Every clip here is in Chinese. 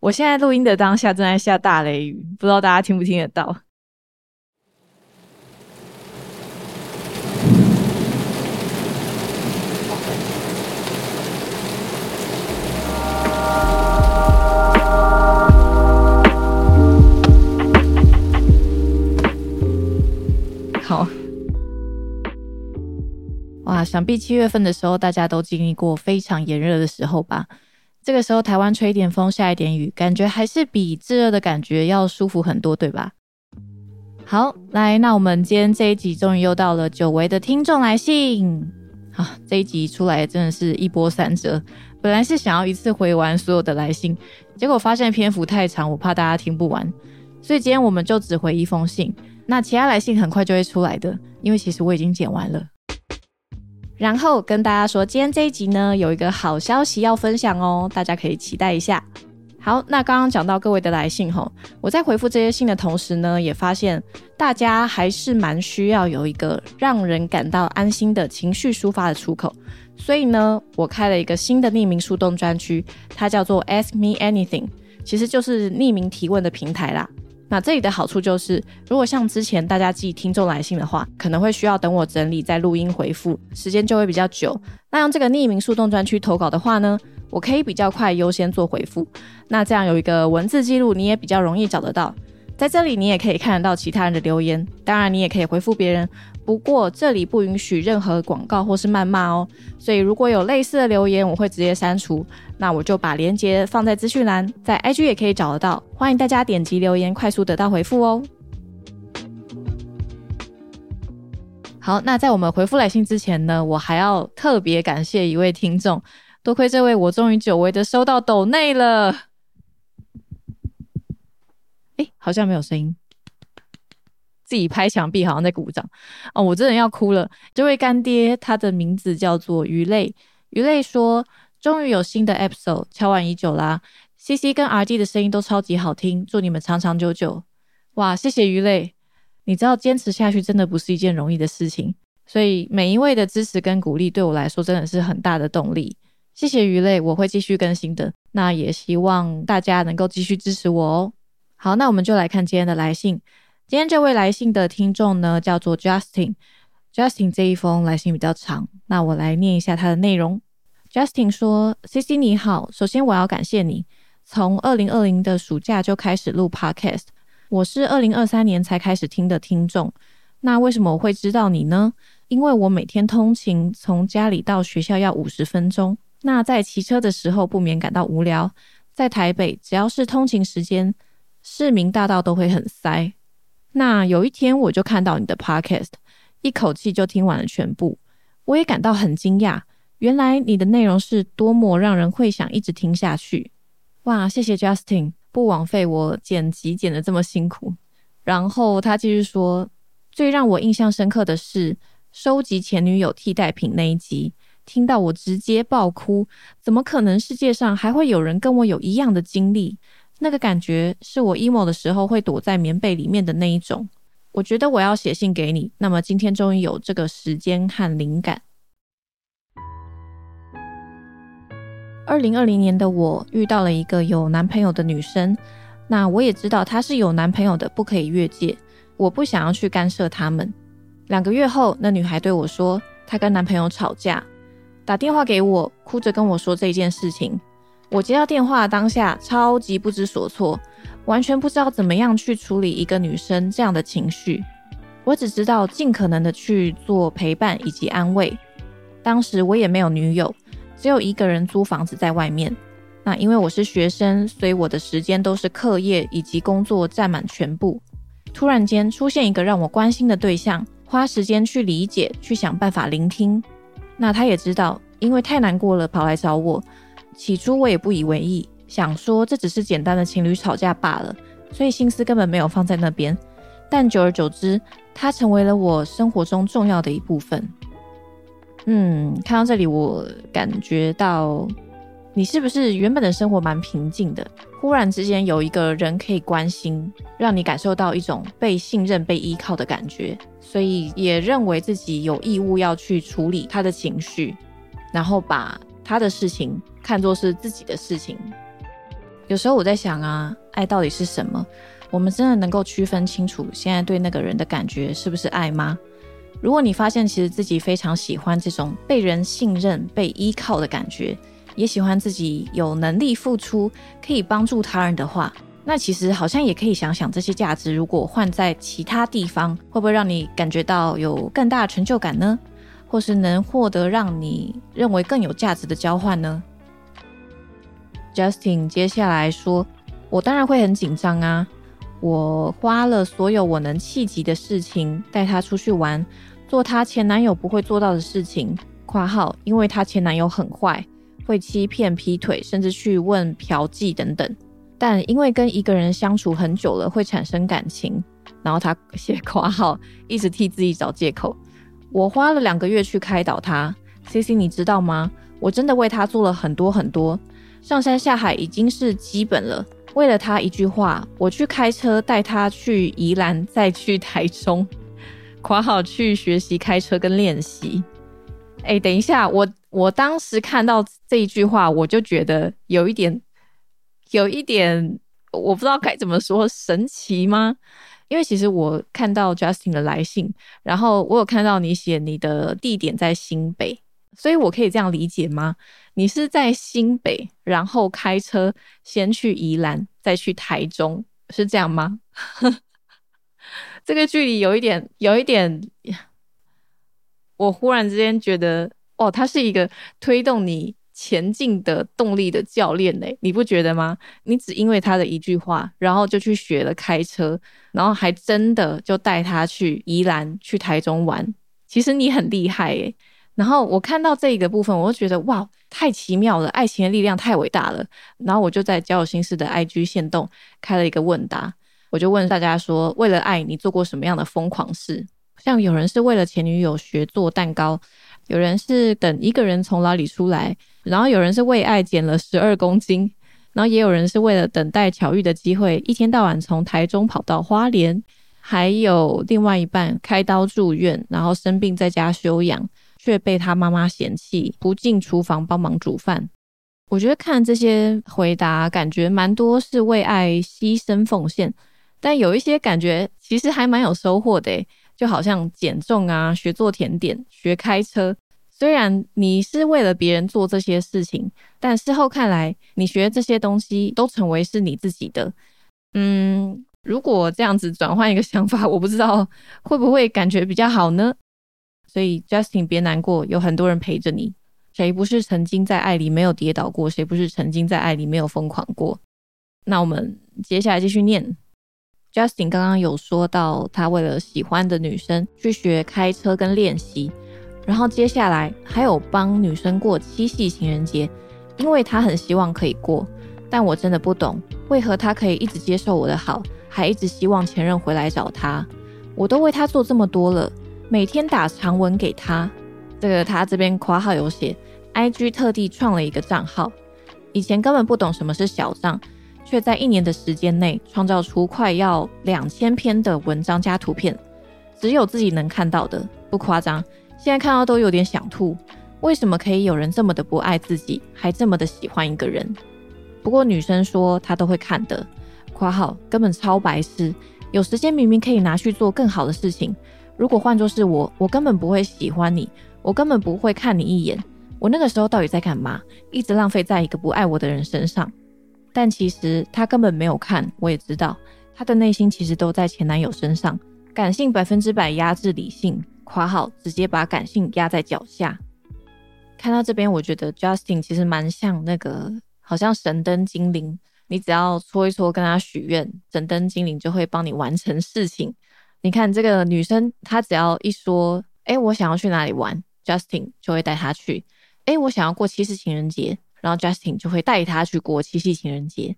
我现在录音的当下正在下大雷雨，不知道大家听不听得到。好，哇，想必七月份的时候，大家都经历过非常炎热的时候吧？这个时候，台湾吹一点风，下一点雨，感觉还是比炙热的感觉要舒服很多，对吧？好，来，那我们今天这一集终于又到了久违的听众来信。好，这一集出来真的是一波三折。本来是想要一次回完所有的来信，结果发现篇幅太长，我怕大家听不完，所以今天我们就只回一封信。那其他来信很快就会出来的，因为其实我已经剪完了。然后跟大家说，今天这一集呢，有一个好消息要分享哦，大家可以期待一下。好，那刚刚讲到各位的来信吼，我在回复这些信的同时呢，也发现大家还是蛮需要有一个让人感到安心的情绪抒发的出口，所以呢，我开了一个新的匿名树洞专区，它叫做 Ask Me Anything，其实就是匿名提问的平台啦。那这里的好处就是，如果像之前大家寄听众来信的话，可能会需要等我整理再录音回复，时间就会比较久。那用这个匿名树洞专区投稿的话呢，我可以比较快优先做回复。那这样有一个文字记录，你也比较容易找得到。在这里你也可以看得到其他人的留言，当然你也可以回复别人。不过这里不允许任何广告或是谩骂哦，所以如果有类似的留言，我会直接删除。那我就把链接放在资讯栏，在 IG 也可以找得到，欢迎大家点击留言，快速得到回复哦。好，那在我们回复来信之前呢，我还要特别感谢一位听众，多亏这位，我终于久违的收到抖内了。哎，好像没有声音。自己拍墙壁，好像在鼓掌哦！我真的要哭了。这位干爹，他的名字叫做鱼类。鱼类说：“终于有新的 episode，敲完已久啦。C C 跟 R D 的声音都超级好听，祝你们长长久久。”哇，谢谢鱼类！你知道坚持下去真的不是一件容易的事情，所以每一位的支持跟鼓励对我来说真的是很大的动力。谢谢鱼类，我会继续更新的。那也希望大家能够继续支持我哦。好，那我们就来看今天的来信。今天这位来信的听众呢，叫做 Justin。Justin 这一封来信比较长，那我来念一下他的内容。Justin 说：“C C 你好，首先我要感谢你，从二零二零的暑假就开始录 Podcast，我是二零二三年才开始听的听众。那为什么我会知道你呢？因为我每天通勤，从家里到学校要五十分钟。那在骑车的时候不免感到无聊。在台北，只要是通勤时间，市民大道都会很塞。”那有一天，我就看到你的 podcast，一口气就听完了全部，我也感到很惊讶。原来你的内容是多么让人会想一直听下去。哇，谢谢 Justin，不枉费我剪辑剪的这么辛苦。然后他继续说，最让我印象深刻的是收集前女友替代品那一集，听到我直接爆哭。怎么可能世界上还会有人跟我有一样的经历？那个感觉是我 emo 的时候会躲在棉被里面的那一种。我觉得我要写信给你。那么今天终于有这个时间和灵感。二零二零年的我遇到了一个有男朋友的女生，那我也知道她是有男朋友的，不可以越界。我不想要去干涉他们。两个月后，那女孩对我说，她跟男朋友吵架，打电话给我，哭着跟我说这件事情。我接到电话当下，超级不知所措，完全不知道怎么样去处理一个女生这样的情绪。我只知道尽可能的去做陪伴以及安慰。当时我也没有女友，只有一个人租房子在外面。那因为我是学生，所以我的时间都是课业以及工作占满全部。突然间出现一个让我关心的对象，花时间去理解，去想办法聆听。那他也知道，因为太难过了，跑来找我。起初我也不以为意，想说这只是简单的情侣吵架罢了，所以心思根本没有放在那边。但久而久之，它成为了我生活中重要的一部分。嗯，看到这里，我感觉到你是不是原本的生活蛮平静的，忽然之间有一个人可以关心，让你感受到一种被信任、被依靠的感觉，所以也认为自己有义务要去处理他的情绪，然后把他的事情。看作是自己的事情，有时候我在想啊，爱到底是什么？我们真的能够区分清楚现在对那个人的感觉是不是爱吗？如果你发现其实自己非常喜欢这种被人信任、被依靠的感觉，也喜欢自己有能力付出、可以帮助他人的话，那其实好像也可以想想这些价值，如果换在其他地方，会不会让你感觉到有更大的成就感呢？或是能获得让你认为更有价值的交换呢？Justin 接下来说：“我当然会很紧张啊，我花了所有我能企及的事情带她出去玩，做她前男友不会做到的事情。（括号因为她前男友很坏，会欺骗、劈腿，甚至去问嫖妓等等。）但因为跟一个人相处很久了，会产生感情。然后他写括号，一直替自己找借口。我花了两个月去开导他，C C，你知道吗？我真的为他做了很多很多，上山下海已经是基本了。为了他一句话，我去开车带他去宜兰，再去台中，括号去学习开车跟练习。哎，等一下，我我当时看到这一句话，我就觉得有一点。有一点我不知道该怎么说，神奇吗？因为其实我看到 Justin 的来信，然后我有看到你写你的地点在新北，所以我可以这样理解吗？你是在新北，然后开车先去宜兰，再去台中，是这样吗？这个距离有一点，有一点，我忽然之间觉得，哦，它是一个推动你。前进的动力的教练呢？你不觉得吗？你只因为他的一句话，然后就去学了开车，然后还真的就带他去宜兰、去台中玩。其实你很厉害诶。然后我看到这一个部分，我就觉得哇，太奇妙了！爱情的力量太伟大了。然后我就在交友心事的 IG 线动开了一个问答，我就问大家说：为了爱你做过什么样的疯狂事？像有人是为了前女友学做蛋糕，有人是等一个人从牢里出来。然后有人是为爱减了十二公斤，然后也有人是为了等待巧遇的机会，一天到晚从台中跑到花莲，还有另外一半开刀住院，然后生病在家休养，却被他妈妈嫌弃，不进厨房帮忙煮饭。我觉得看这些回答，感觉蛮多是为爱牺牲奉献，但有一些感觉其实还蛮有收获的，就好像减重啊，学做甜点，学开车。虽然你是为了别人做这些事情，但事后看来，你学这些东西都成为是你自己的。嗯，如果这样子转换一个 想法，我不知道会不会感觉比较好呢？所以，Justin，别难过，有很多人陪着你。谁不是曾经在爱里没有跌倒过？谁不是曾经在爱里没有疯狂过？那我们接下来继续念。Justin 刚刚有说到，他为了喜欢的女生去学开车跟练习。然后接下来还有帮女生过七夕情人节，因为他很希望可以过，但我真的不懂为何他可以一直接受我的好，还一直希望前任回来找他。我都为他做这么多了，每天打长文给他。这个他这边括号有写，IG 特地创了一个账号，以前根本不懂什么是小账，却在一年的时间内创造出快要两千篇的文章加图片，只有自己能看到的，不夸张。现在看到都有点想吐，为什么可以有人这么的不爱自己，还这么的喜欢一个人？不过女生说她都会看的，括号根本超白痴，有时间明明可以拿去做更好的事情。如果换作是我，我根本不会喜欢你，我根本不会看你一眼。我那个时候到底在干嘛？一直浪费在一个不爱我的人身上。但其实他根本没有看，我也知道他的内心其实都在前男友身上，感性百分之百压制理性。夸号直接把感性压在脚下。看到这边，我觉得 Justin 其实蛮像那个，好像神灯精灵。你只要搓一搓，跟他许愿，神灯精灵就会帮你完成事情。你看这个女生，她只要一说，哎，我想要去哪里玩，Justin 就会带她去。哎，我想要过七夕情人节，然后 Justin 就会带她去过七夕情人节。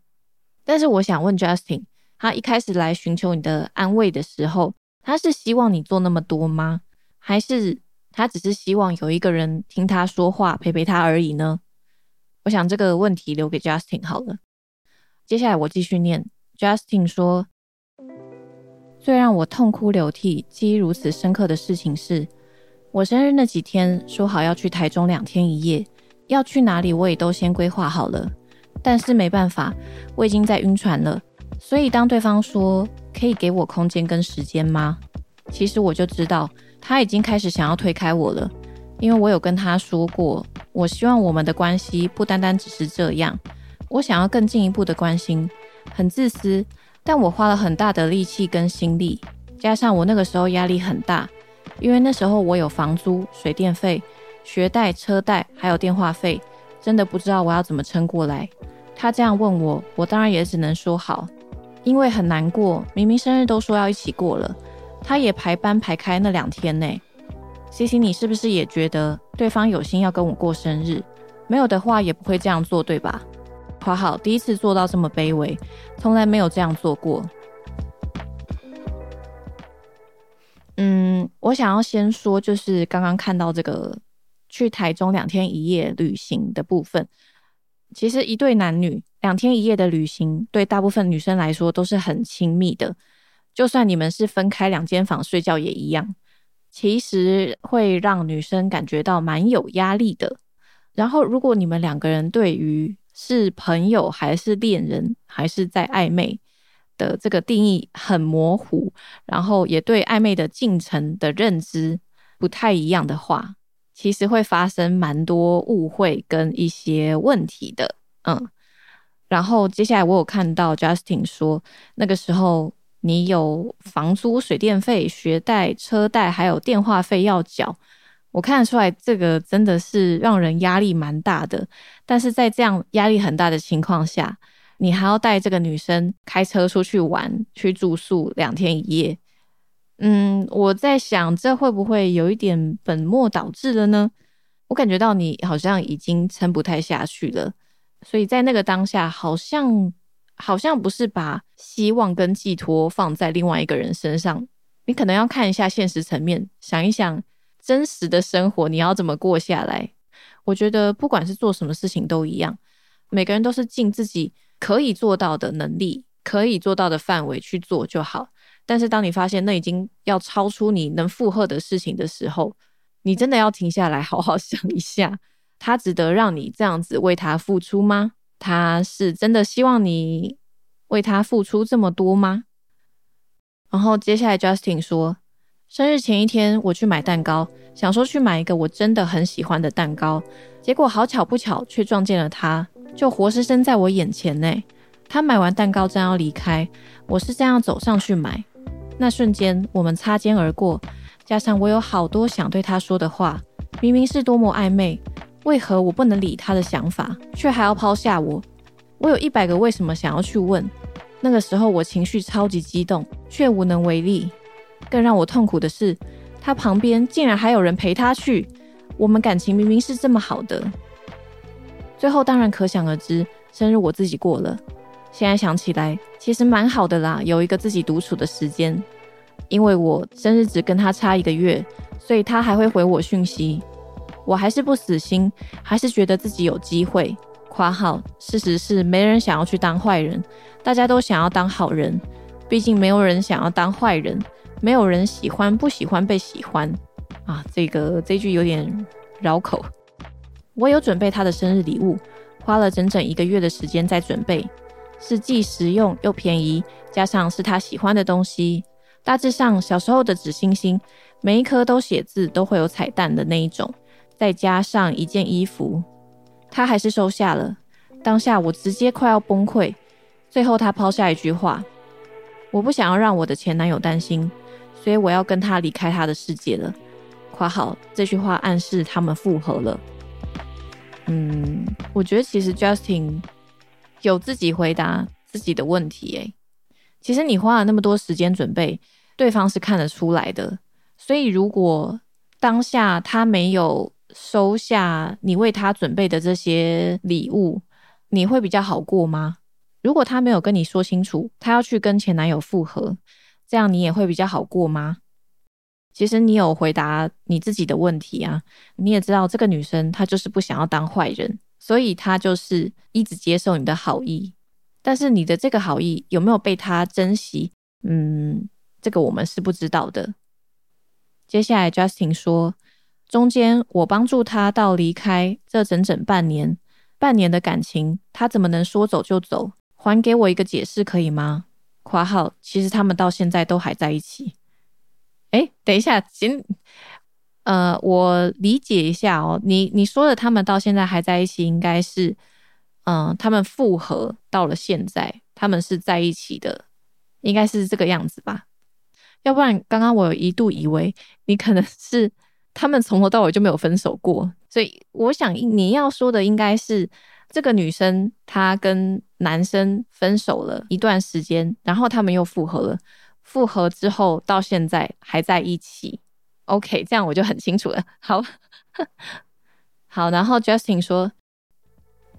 但是我想问 Justin，他一开始来寻求你的安慰的时候，他是希望你做那么多吗？还是他只是希望有一个人听他说话，陪陪他而已呢？我想这个问题留给 Justin 好了。接下来我继续念。Justin 说：“最让我痛哭流涕、记忆如此深刻的事情是，我生日那几天说好要去台中两天一夜，要去哪里我也都先规划好了。但是没办法，我已经在晕船了。所以当对方说可以给我空间跟时间吗？其实我就知道他已经开始想要推开我了，因为我有跟他说过，我希望我们的关系不单单只是这样，我想要更进一步的关心。很自私，但我花了很大的力气跟心力，加上我那个时候压力很大，因为那时候我有房租、水电费、学贷、车贷，还有电话费，真的不知道我要怎么撑过来。他这样问我，我当然也只能说好，因为很难过。明明生日都说要一起过了，他也排班排开那两天呢。C C，你是不是也觉得对方有心要跟我过生日？没有的话也不会这样做，对吧？夸好，第一次做到这么卑微，从来没有这样做过。嗯，我想要先说，就是刚刚看到这个去台中两天一夜旅行的部分。其实一对男女两天一夜的旅行，对大部分女生来说都是很亲密的。就算你们是分开两间房睡觉也一样，其实会让女生感觉到蛮有压力的。然后，如果你们两个人对于是朋友还是恋人还是在暧昧的这个定义很模糊，然后也对暧昧的进程的认知不太一样的话，其实会发生蛮多误会跟一些问题的。嗯，然后接下来我有看到 Justin 说，那个时候你有房租、水电费、学贷、车贷，还有电话费要缴。我看得出来，这个真的是让人压力蛮大的。但是在这样压力很大的情况下，你还要带这个女生开车出去玩、去住宿两天一夜。嗯，我在想，这会不会有一点本末倒置了呢？我感觉到你好像已经撑不太下去了，所以在那个当下，好像好像不是把希望跟寄托放在另外一个人身上。你可能要看一下现实层面，想一想。真实的生活你要怎么过下来？我觉得不管是做什么事情都一样，每个人都是尽自己可以做到的能力、可以做到的范围去做就好。但是当你发现那已经要超出你能负荷的事情的时候，你真的要停下来好好 想一下，他值得让你这样子为他付出吗？他是真的希望你为他付出这么多吗？然后接下来 Justin 说。生日前一天，我去买蛋糕，想说去买一个我真的很喜欢的蛋糕，结果好巧不巧，却撞见了他，就活生生在我眼前呢。他买完蛋糕正要离开，我是这样走上去买，那瞬间我们擦肩而过，加上我有好多想对他说的话，明明是多么暧昧，为何我不能理他的想法，却还要抛下我？我有一百个为什么想要去问，那个时候我情绪超级激动，却无能为力。更让我痛苦的是，他旁边竟然还有人陪他去。我们感情明明是这么好的，最后当然可想而知，生日我自己过了。现在想起来，其实蛮好的啦，有一个自己独处的时间。因为我生日只跟他差一个月，所以他还会回我讯息。我还是不死心，还是觉得自己有机会。夸号，事实是没人想要去当坏人，大家都想要当好人。毕竟没有人想要当坏人。没有人喜欢不喜欢被喜欢啊！这个这句有点绕口。我有准备他的生日礼物，花了整整一个月的时间在准备，是既实用又便宜，加上是他喜欢的东西。大致上小时候的纸星星，每一颗都写字，都会有彩蛋的那一种。再加上一件衣服，他还是收下了。当下我直接快要崩溃。最后他抛下一句话：“我不想要让我的前男友担心。”所以我要跟他离开他的世界了。括号这句话暗示他们复合了。嗯，我觉得其实 Justin 有自己回答自己的问题。诶，其实你花了那么多时间准备，对方是看得出来的。所以如果当下他没有收下你为他准备的这些礼物，你会比较好过吗？如果他没有跟你说清楚，他要去跟前男友复合。这样你也会比较好过吗？其实你有回答你自己的问题啊，你也知道这个女生她就是不想要当坏人，所以她就是一直接受你的好意。但是你的这个好意有没有被她珍惜？嗯，这个我们是不知道的。接下来 Justin 说，中间我帮助他到离开这整整半年，半年的感情，他怎么能说走就走？还给我一个解释可以吗？括号，其实他们到现在都还在一起。哎，等一下，行，呃，我理解一下哦。你你说的他们到现在还在一起，应该是，嗯，他们复合到了现在，他们是在一起的，应该是这个样子吧？要不然，刚刚我有一度以为你可能是他们从头到尾就没有分手过，所以我想你要说的应该是这个女生她跟男生分手了一段时间，然后他们又复合了。复合之后到现在还在一起，OK，这样我就很清楚了。好，好，然后 Justin 说，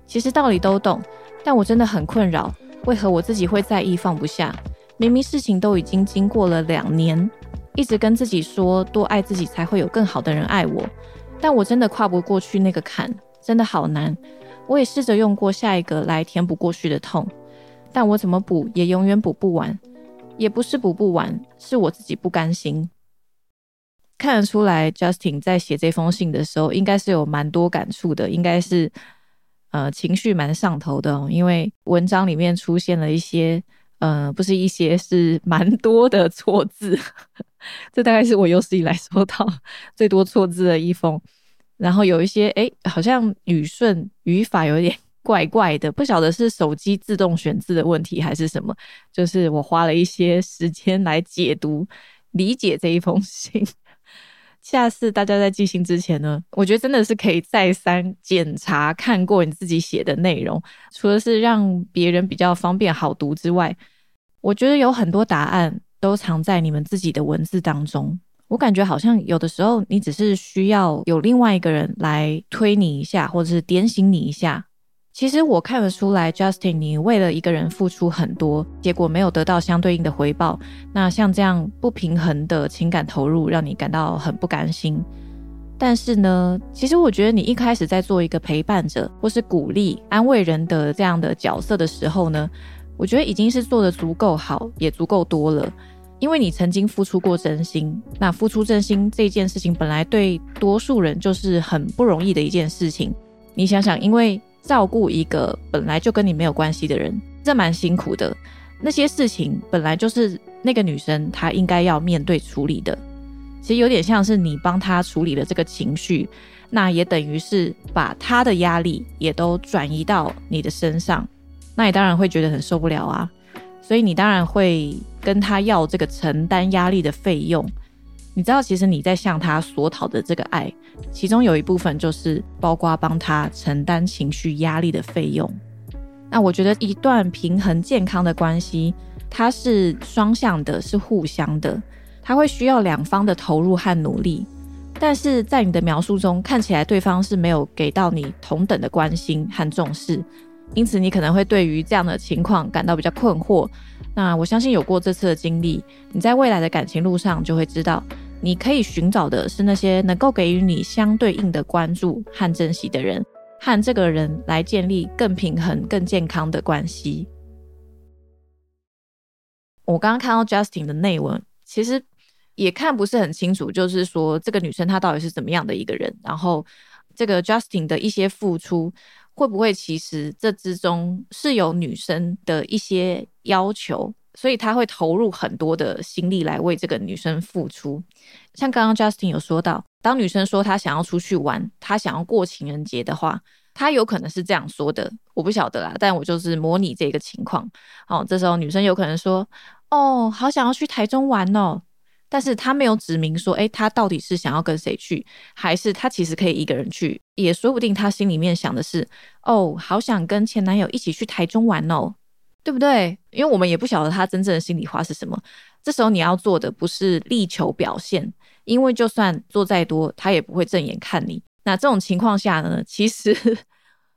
其实道理都懂，但我真的很困扰，为何我自己会在意放不下？明明事情都已经经过了两年，一直跟自己说多爱自己才会有更好的人爱我，但我真的跨不过去那个坎，真的好难。我也试着用过下一个来填补过去的痛，但我怎么补也永远补不完。也不是补不完，是我自己不甘心。看得出来，Justin 在写这封信的时候，应该是有蛮多感触的，应该是呃情绪蛮上头的哦。因为文章里面出现了一些呃，不是一些，是蛮多的错字。这大概是我有史以来收到最多错字的一封。然后有一些哎，好像语顺语法有点。怪怪的，不晓得是手机自动选字的问题还是什么。就是我花了一些时间来解读、理解这一封信。下次大家在寄信之前呢，我觉得真的是可以再三检查看过你自己写的内容。除了是让别人比较方便好读之外，我觉得有很多答案都藏在你们自己的文字当中。我感觉好像有的时候你只是需要有另外一个人来推你一下，或者是点醒你一下。其实我看得出来，Justin，你为了一个人付出很多，结果没有得到相对应的回报。那像这样不平衡的情感投入，让你感到很不甘心。但是呢，其实我觉得你一开始在做一个陪伴者，或是鼓励、安慰人的这样的角色的时候呢，我觉得已经是做的足够好，也足够多了。因为你曾经付出过真心，那付出真心这件事情，本来对多数人就是很不容易的一件事情。你想想，因为照顾一个本来就跟你没有关系的人，这蛮辛苦的。那些事情本来就是那个女生她应该要面对处理的。其实有点像是你帮她处理了这个情绪，那也等于是把她的压力也都转移到你的身上。那你当然会觉得很受不了啊，所以你当然会跟他要这个承担压力的费用。你知道，其实你在向他索讨的这个爱，其中有一部分就是包括帮他承担情绪压力的费用。那我觉得一段平衡健康的关系，它是双向的，是互相的，它会需要两方的投入和努力。但是在你的描述中，看起来对方是没有给到你同等的关心和重视，因此你可能会对于这样的情况感到比较困惑。那我相信有过这次的经历，你在未来的感情路上就会知道。你可以寻找的是那些能够给予你相对应的关注和珍惜的人，和这个人来建立更平衡、更健康的关系。我刚刚看到 Justin 的内文，其实也看不是很清楚，就是说这个女生她到底是怎么样的一个人，然后这个 Justin 的一些付出，会不会其实这之中是有女生的一些要求？所以他会投入很多的心力来为这个女生付出，像刚刚 Justin 有说到，当女生说她想要出去玩，她想要过情人节的话，她有可能是这样说的，我不晓得啦，但我就是模拟这个情况。哦，这时候女生有可能说：“哦，好想要去台中玩哦。”但是他没有指明说，诶，他到底是想要跟谁去，还是他其实可以一个人去，也说不定。他心里面想的是：“哦，好想跟前男友一起去台中玩哦。”对不对？因为我们也不晓得他真正的心里话是什么。这时候你要做的不是力求表现，因为就算做再多，他也不会正眼看你。那这种情况下呢，其实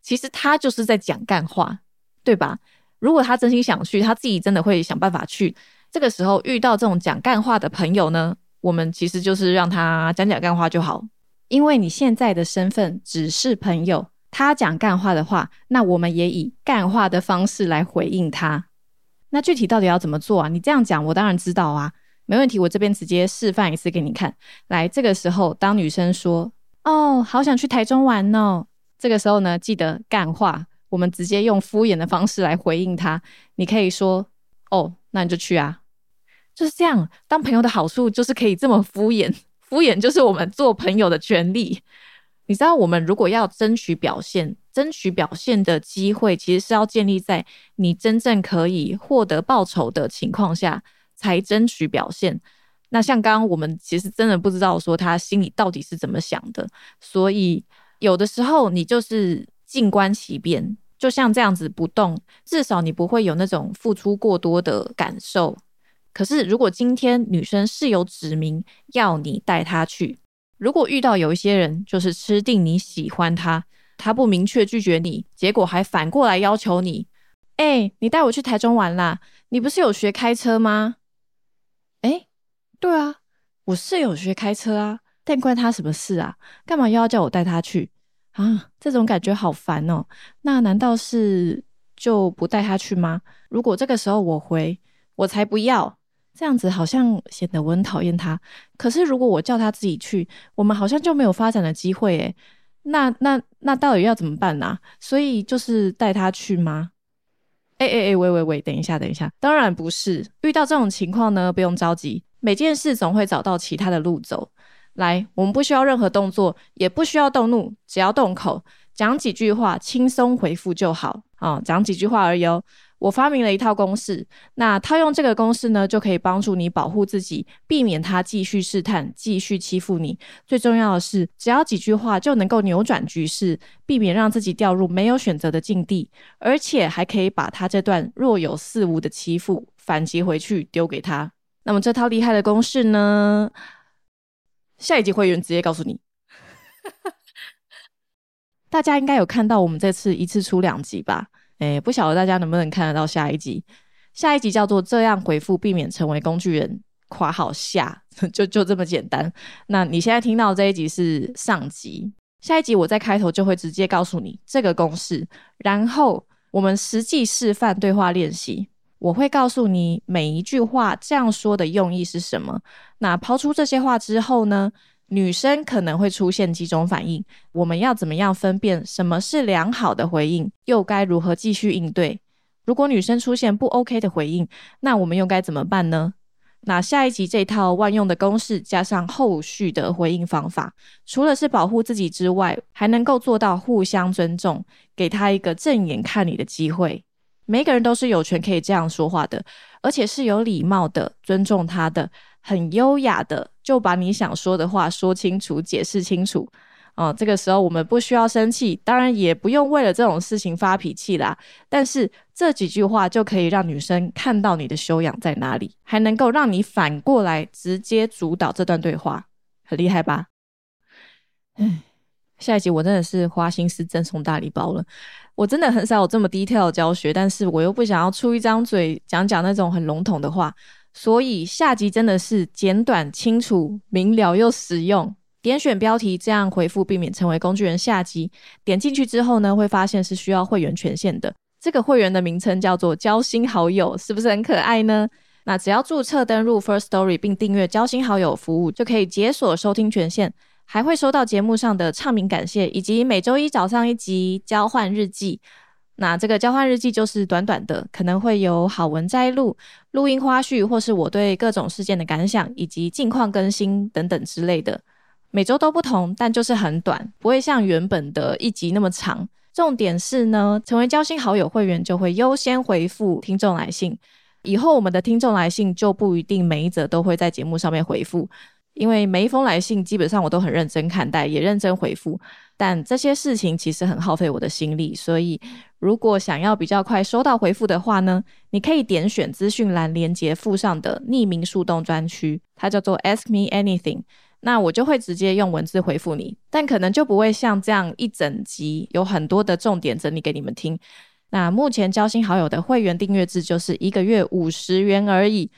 其实他就是在讲干话，对吧？如果他真心想去，他自己真的会想办法去。这个时候遇到这种讲干话的朋友呢，我们其实就是让他讲讲干话就好，因为你现在的身份只是朋友。他讲干话的话，那我们也以干话的方式来回应他。那具体到底要怎么做啊？你这样讲，我当然知道啊，没问题。我这边直接示范一次给你看。来，这个时候，当女生说：“哦，好想去台中玩哦。”这个时候呢，记得干话，我们直接用敷衍的方式来回应他。你可以说：“哦，那你就去啊。”就是这样。当朋友的好处就是可以这么敷衍，敷衍就是我们做朋友的权利。你知道，我们如果要争取表现，争取表现的机会，其实是要建立在你真正可以获得报酬的情况下才争取表现。那像刚刚我们其实真的不知道说他心里到底是怎么想的，所以有的时候你就是静观其变，就像这样子不动，至少你不会有那种付出过多的感受。可是如果今天女生是有指明要你带她去。如果遇到有一些人，就是吃定你喜欢他，他不明确拒绝你，结果还反过来要求你，哎，你带我去台中玩啦？你不是有学开车吗？哎，对啊，我是有学开车啊，但关他什么事啊？干嘛又要叫我带他去啊？这种感觉好烦哦。那难道是就不带他去吗？如果这个时候我回，我才不要。这样子好像显得我很讨厌他，可是如果我叫他自己去，我们好像就没有发展的机会诶。那那那到底要怎么办呢？所以就是带他去吗？哎哎哎，喂喂喂，等一下等一下，当然不是。遇到这种情况呢，不用着急，每件事总会找到其他的路走。来，我们不需要任何动作，也不需要动怒，只要动口，讲几句话，轻松回复就好啊，讲几句话而已哦。我发明了一套公式，那套用这个公式呢，就可以帮助你保护自己，避免他继续试探、继续欺负你。最重要的是，只要几句话就能够扭转局势，避免让自己掉入没有选择的境地，而且还可以把他这段若有似无的欺负反击回去，丢给他。那么这套厉害的公式呢？下一集会员直接告诉你。大家应该有看到我们这次一次出两集吧？哎，不晓得大家能不能看得到下一集？下一集叫做“这样回复，避免成为工具人”，夸好下，就就这么简单。那你现在听到这一集是上集，下一集我在开头就会直接告诉你这个公式，然后我们实际示范对话练习，我会告诉你每一句话这样说的用意是什么。那抛出这些话之后呢？女生可能会出现几种反应，我们要怎么样分辨什么是良好的回应，又该如何继续应对？如果女生出现不 OK 的回应，那我们又该怎么办呢？那下一集这套万用的公式加上后续的回应方法，除了是保护自己之外，还能够做到互相尊重，给他一个正眼看你的机会。每个人都是有权可以这样说话的，而且是有礼貌的，尊重他的。很优雅的就把你想说的话说清楚、解释清楚。哦，这个时候我们不需要生气，当然也不用为了这种事情发脾气啦。但是这几句话就可以让女生看到你的修养在哪里，还能够让你反过来直接主导这段对话，很厉害吧？唉，下一集我真的是花心思赠送大礼包了。我真的很少有这么低调的教学，但是我又不想要出一张嘴讲讲那种很笼统的话。所以下集真的是简短、清楚、明了又实用。点选标题，这样回复，避免成为工具人。下集点进去之后呢，会发现是需要会员权限的。这个会员的名称叫做“交心好友”，是不是很可爱呢？那只要注册登录 First Story 并订阅“交心好友”服务，就可以解锁收听权限，还会收到节目上的唱名感谢，以及每周一早上一集交换日记。那这个交换日记就是短短的，可能会有好文摘录、录音花絮，或是我对各种事件的感想，以及近况更新等等之类的。每周都不同，但就是很短，不会像原本的一集那么长。重点是呢，成为交心好友会员就会优先回复听众来信，以后我们的听众来信就不一定每一则都会在节目上面回复。因为每一封来信基本上我都很认真看待，也认真回复，但这些事情其实很耗费我的心力，所以如果想要比较快收到回复的话呢，你可以点选资讯栏连接附上的匿名树洞专区，它叫做 Ask Me Anything，那我就会直接用文字回复你，但可能就不会像这样一整集有很多的重点整理给你们听。那目前交心好友的会员订阅制就是一个月五十元而已。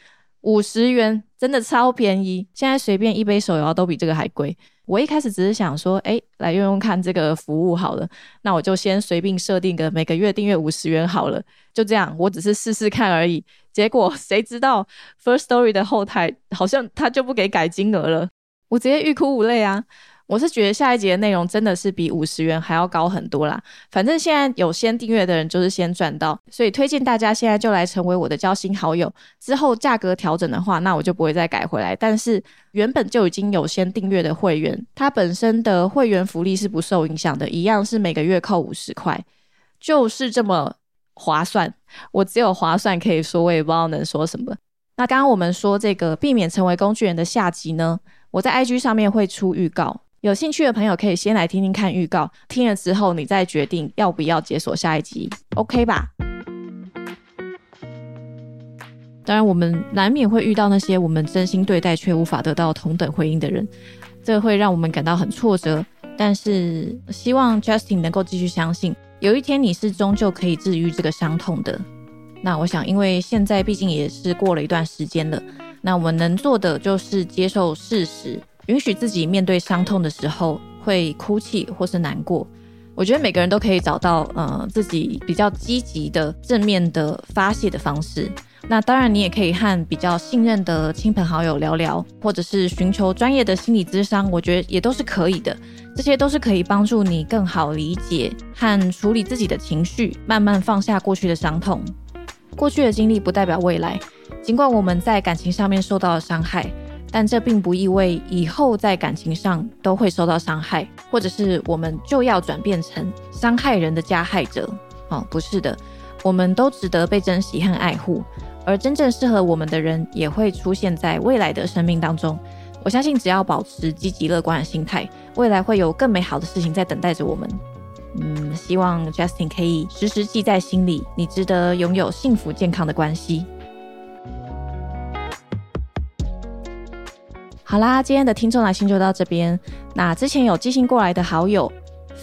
五十元真的超便宜，现在随便一杯手摇都比这个还贵。我一开始只是想说，哎，来用用看这个服务好了，那我就先随便设定个每个月订阅五十元好了，就这样，我只是试试看而已。结果谁知道 First Story 的后台好像他就不给改金额了，我直接欲哭无泪啊！我是觉得下一集的内容真的是比五十元还要高很多啦。反正现在有先订阅的人就是先赚到，所以推荐大家现在就来成为我的交心好友。之后价格调整的话，那我就不会再改回来。但是原本就已经有先订阅的会员，他本身的会员福利是不受影响的，一样是每个月扣五十块，就是这么划算。我只有划算可以说，我也不知道能说什么。那刚刚我们说这个避免成为工具人的下集呢，我在 IG 上面会出预告。有兴趣的朋友可以先来听听看预告，听了之后你再决定要不要解锁下一集，OK 吧？当然，我们难免会遇到那些我们真心对待却无法得到同等回应的人，这会让我们感到很挫折。但是，希望 Justin 能够继续相信，有一天你是终究可以治愈这个伤痛的。那我想，因为现在毕竟也是过了一段时间了，那我们能做的就是接受事实。允许自己面对伤痛的时候会哭泣或是难过，我觉得每个人都可以找到呃自己比较积极的正面的发泄的方式。那当然，你也可以和比较信任的亲朋好友聊聊，或者是寻求专业的心理咨商，我觉得也都是可以的。这些都是可以帮助你更好理解和处理自己的情绪，慢慢放下过去的伤痛。过去的经历不代表未来，尽管我们在感情上面受到了伤害。但这并不意味以后在感情上都会受到伤害，或者是我们就要转变成伤害人的加害者。哦，不是的，我们都值得被珍惜和爱护，而真正适合我们的人也会出现在未来的生命当中。我相信，只要保持积极乐观的心态，未来会有更美好的事情在等待着我们。嗯，希望 Justin 可以时时记在心里，你值得拥有幸福健康的关系。好啦，今天的听众来信就到这边。那之前有寄信过来的好友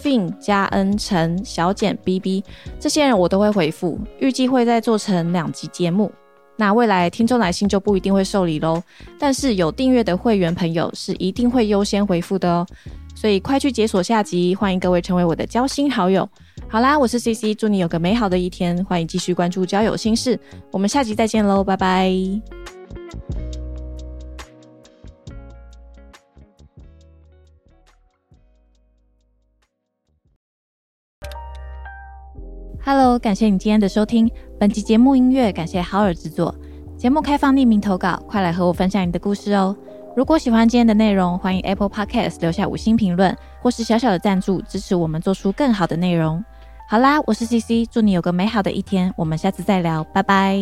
Fin 加恩、陈、小简、B B 这些人我都会回复，预计会再做成两集节目。那未来听众来信就不一定会受理喽，但是有订阅的会员朋友是一定会优先回复的哦。所以快去解锁下集，欢迎各位成为我的交心好友。好啦，我是 C C，祝你有个美好的一天，欢迎继续关注交友心事，我们下集再见喽，拜拜。Hello，感谢你今天的收听。本期节目音乐感谢好尔制作。节目开放匿名投稿，快来和我分享你的故事哦。如果喜欢今天的内容，欢迎 Apple Podcast 留下五星评论，或是小小的赞助，支持我们做出更好的内容。好啦，我是 CC，祝你有个美好的一天。我们下次再聊，拜拜。